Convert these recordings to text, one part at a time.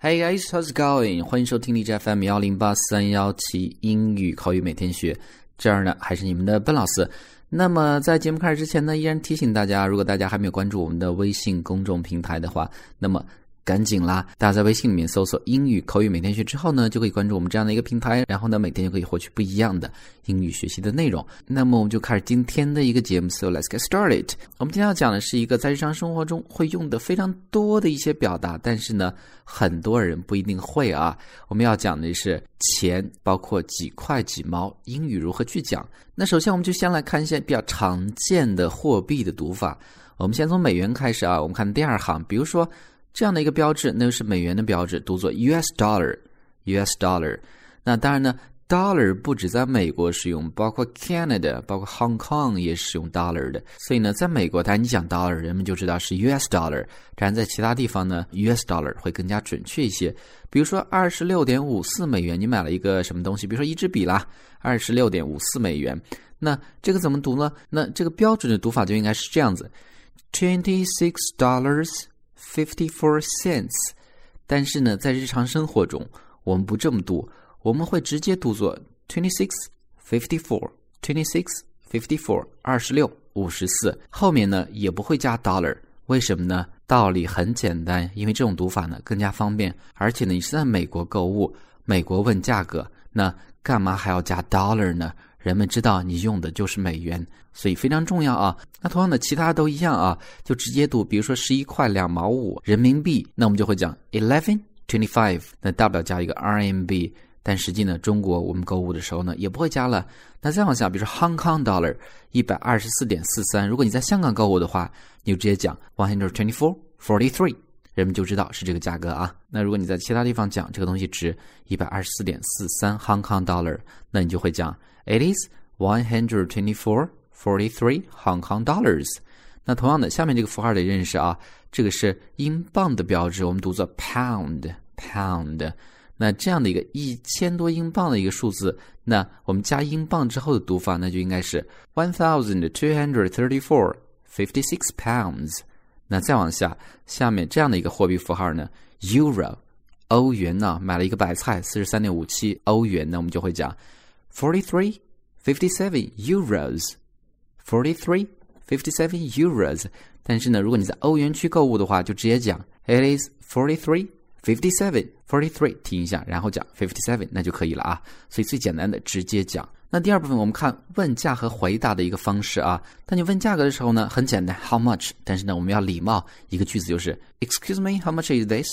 Hey guys, how's going？欢迎收听荔枝 FM 幺零八三幺七英语口语每天学。这儿呢还是你们的笨老师。那么在节目开始之前呢，依然提醒大家，如果大家还没有关注我们的微信公众平台的话，那么。赶紧啦！大家在微信里面搜索“英语口语每天学”之后呢，就可以关注我们这样的一个平台，然后呢，每天就可以获取不一样的英语学习的内容。那么我们就开始今天的一个节目，So let's get started。我们今天要讲的是一个在日常生活中会用的非常多的一些表达，但是呢，很多人不一定会啊。我们要讲的是钱，包括几块几毛，英语如何去讲。那首先我们就先来看一些比较常见的货币的读法。我们先从美元开始啊，我们看第二行，比如说。这样的一个标志，那就是美元的标志，读作 U.S. dollar，U.S. dollar。那当然呢，dollar 不止在美国使用，包括 Canada，包括 Hong Kong 也使用 dollar 的。所以呢，在美国，当然你讲 dollar，人们就知道是 U.S. dollar。当然，在其他地方呢，U.S. dollar 会更加准确一些。比如说，二十六点五四美元，你买了一个什么东西？比如说一支笔啦，二十六点五四美元。那这个怎么读呢？那这个标准的读法就应该是这样子：twenty six dollars。Fifty four cents，但是呢，在日常生活中，我们不这么读，我们会直接读作 twenty six fifty four twenty six fifty four 二十六五十四，后面呢也不会加 dollar，为什么呢？道理很简单，因为这种读法呢更加方便，而且呢你是在美国购物，美国问价格，那干嘛还要加 dollar 呢？人们知道你用的就是美元，所以非常重要啊。那同样的，其他都一样啊，就直接读。比如说十一块两毛五人民币，那我们就会讲 eleven twenty five，那大不了加一个 RMB。但实际呢，中国我们购物的时候呢，也不会加了。那再往下，比如说 Hong Kong dollar 一百二十四点四三，如果你在香港购物的话，你就直接讲 one hundred twenty four forty three，人们就知道是这个价格啊。那如果你在其他地方讲这个东西值一百二十四点四三 Hong Kong dollar，那你就会讲。It is one hundred twenty-four forty-three Hong Kong dollars。那同样的，下面这个符号得认识啊，这个是英镑的标志，我们读作 pound pound。那这样的一个一千多英镑的一个数字，那我们加英镑之后的读法，那就应该是 one thousand two hundred thirty-four fifty-six pounds。那再往下，下面这样的一个货币符号呢，euro，欧元呢，买了一个白菜，四十三点五七欧元，那我们就会讲。Forty-three, fifty-seven euros. Forty-three, fifty-seven euros. 但是呢，如果你在欧元区购物的话，就直接讲 It is forty-three, fifty-seven. Forty-three 停一下，然后讲 fifty-seven，那就可以了啊。所以最简单的直接讲。那第二部分我们看问价和回答的一个方式啊。当你问价格的时候呢，很简单，How much？但是呢，我们要礼貌，一个句子就是 Excuse me, how much is this？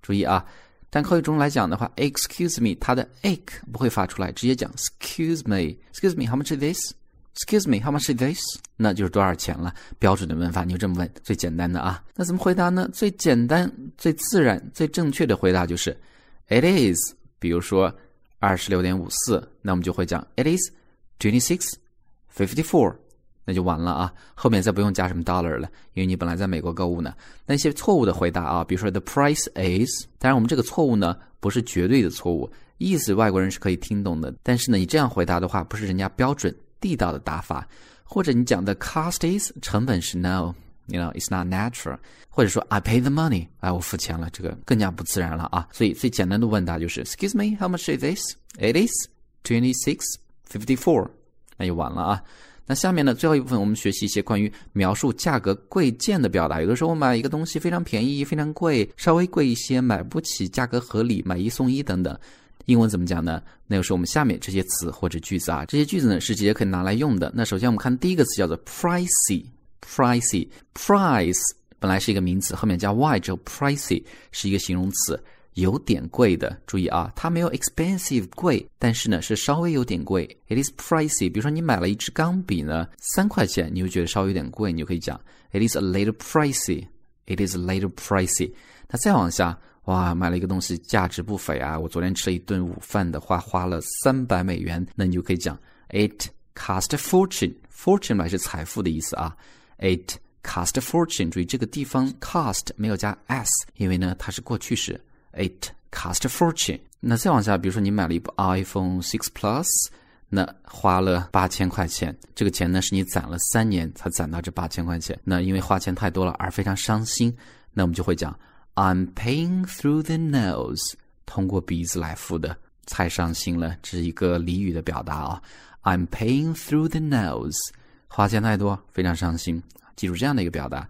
注意啊。但口语中来讲的话，excuse me，它的 a c 不会发出来，直接讲 excuse me，excuse me，how much is this？excuse me，how much is this？那就是多少钱了。标准的问法，你就这么问，最简单的啊。那怎么回答呢？最简单、最自然、最正确的回答就是 it is。比如说二十六点五四，那我们就会讲 it is twenty six fifty four。那就完了啊，后面再不用加什么 dollar 了，因为你本来在美国购物呢。那些错误的回答啊，比如说 the price is，当然我们这个错误呢不是绝对的错误，意思外国人是可以听懂的。但是呢，你这样回答的话，不是人家标准地道的答法。或者你讲的 cost is，成本是 no，you know it's not natural。或者说 I pay the money，哎，我付钱了，这个更加不自然了啊。所以最简单的问答就是 Excuse me，how much is this？It is twenty six fifty four。那就完了啊。那下面呢，最后一部分我们学习一些关于描述价格贵贱的表达。有的时候我买一个东西非常便宜、非常贵，稍微贵一些，买不起，价格合理，买一送一等等。英文怎么讲呢？那就是我们下面这些词或者句子啊，这些句子呢是直接可以拿来用的。那首先我们看第一个词叫做 pricey，Pricey price 本来是一个名词，后面加 y 之后，pricey 是一个形容词。有点贵的，注意啊，它没有 expensive 贵，但是呢是稍微有点贵。It is pricey。比如说你买了一支钢笔呢，三块钱，你就觉得稍微有点贵，你就可以讲 It is a little pricey。It is a little pricey。那再往下，哇，买了一个东西价值不菲啊，我昨天吃了一顿午饭的话花了三百美元，那你就可以讲 It cost fortune。Fortune 来是财富的意思啊。It cost fortune。注意这个地方 cost 没有加 s，因为呢它是过去式。It cost fortune。那再往下，比如说你买了一部 iPhone 6 Plus，那花了八千块钱。这个钱呢是你攒了三年才攒到这八千块钱。那因为花钱太多了而非常伤心，那我们就会讲 I'm paying through the nose，通过鼻子来付的，太伤心了，这是一个俚语的表达啊。I'm paying through the nose，花钱太多，非常伤心。记住这样的一个表达。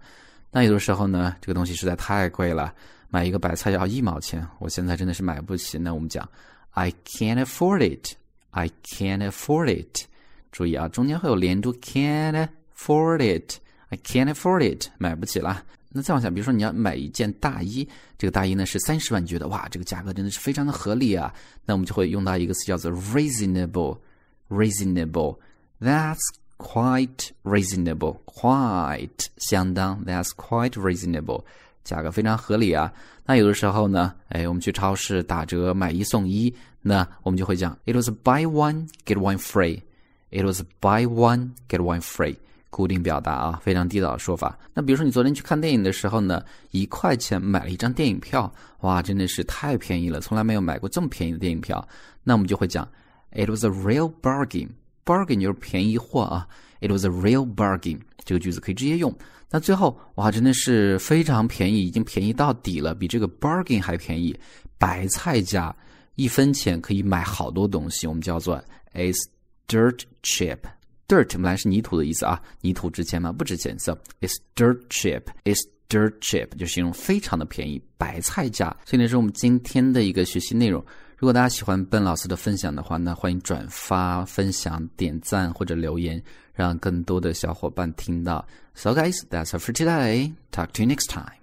那有的时候呢，这个东西实在太贵了，买一个白菜要一毛钱，我现在真的是买不起。那我们讲，I can't afford it，I can't afford it。注意啊，中间会有连读，can't afford it，I can't afford it，买不起了。那再往下，比如说你要买一件大衣，这个大衣呢是三十万，你觉得哇，这个价格真的是非常的合理啊。那我们就会用到一个词叫做 reasonable，reasonable。That's quite reasonable，quite 相当，That's quite reasonable，价格非常合理啊。那有的时候呢，哎，我们去超市打折买一送一，那我们就会讲，It was buy one get one free。It was buy one get one free。固定表达啊，非常地道的说法。那比如说你昨天去看电影的时候呢，一块钱买了一张电影票，哇，真的是太便宜了，从来没有买过这么便宜的电影票。那我们就会讲，It was a real bargain。Bargain 就是便宜货啊，It was a real bargain。这个句子可以直接用。那最后哇，真的是非常便宜，已经便宜到底了，比这个 bargain 还便宜。白菜价一分钱可以买好多东西，我们叫做 is dirt cheap。dirt 本来是泥土的意思啊，泥土值钱吗？不值钱。So it's dirt cheap. It's dirt cheap 就形容非常的便宜，白菜价。所以呢，是我们今天的一个学习内容。如果大家喜欢笨老师的分享的话，那欢迎转发、分享、点赞或者留言，让更多的小伙伴听到。So guys, that's all for today. Talk to you next time.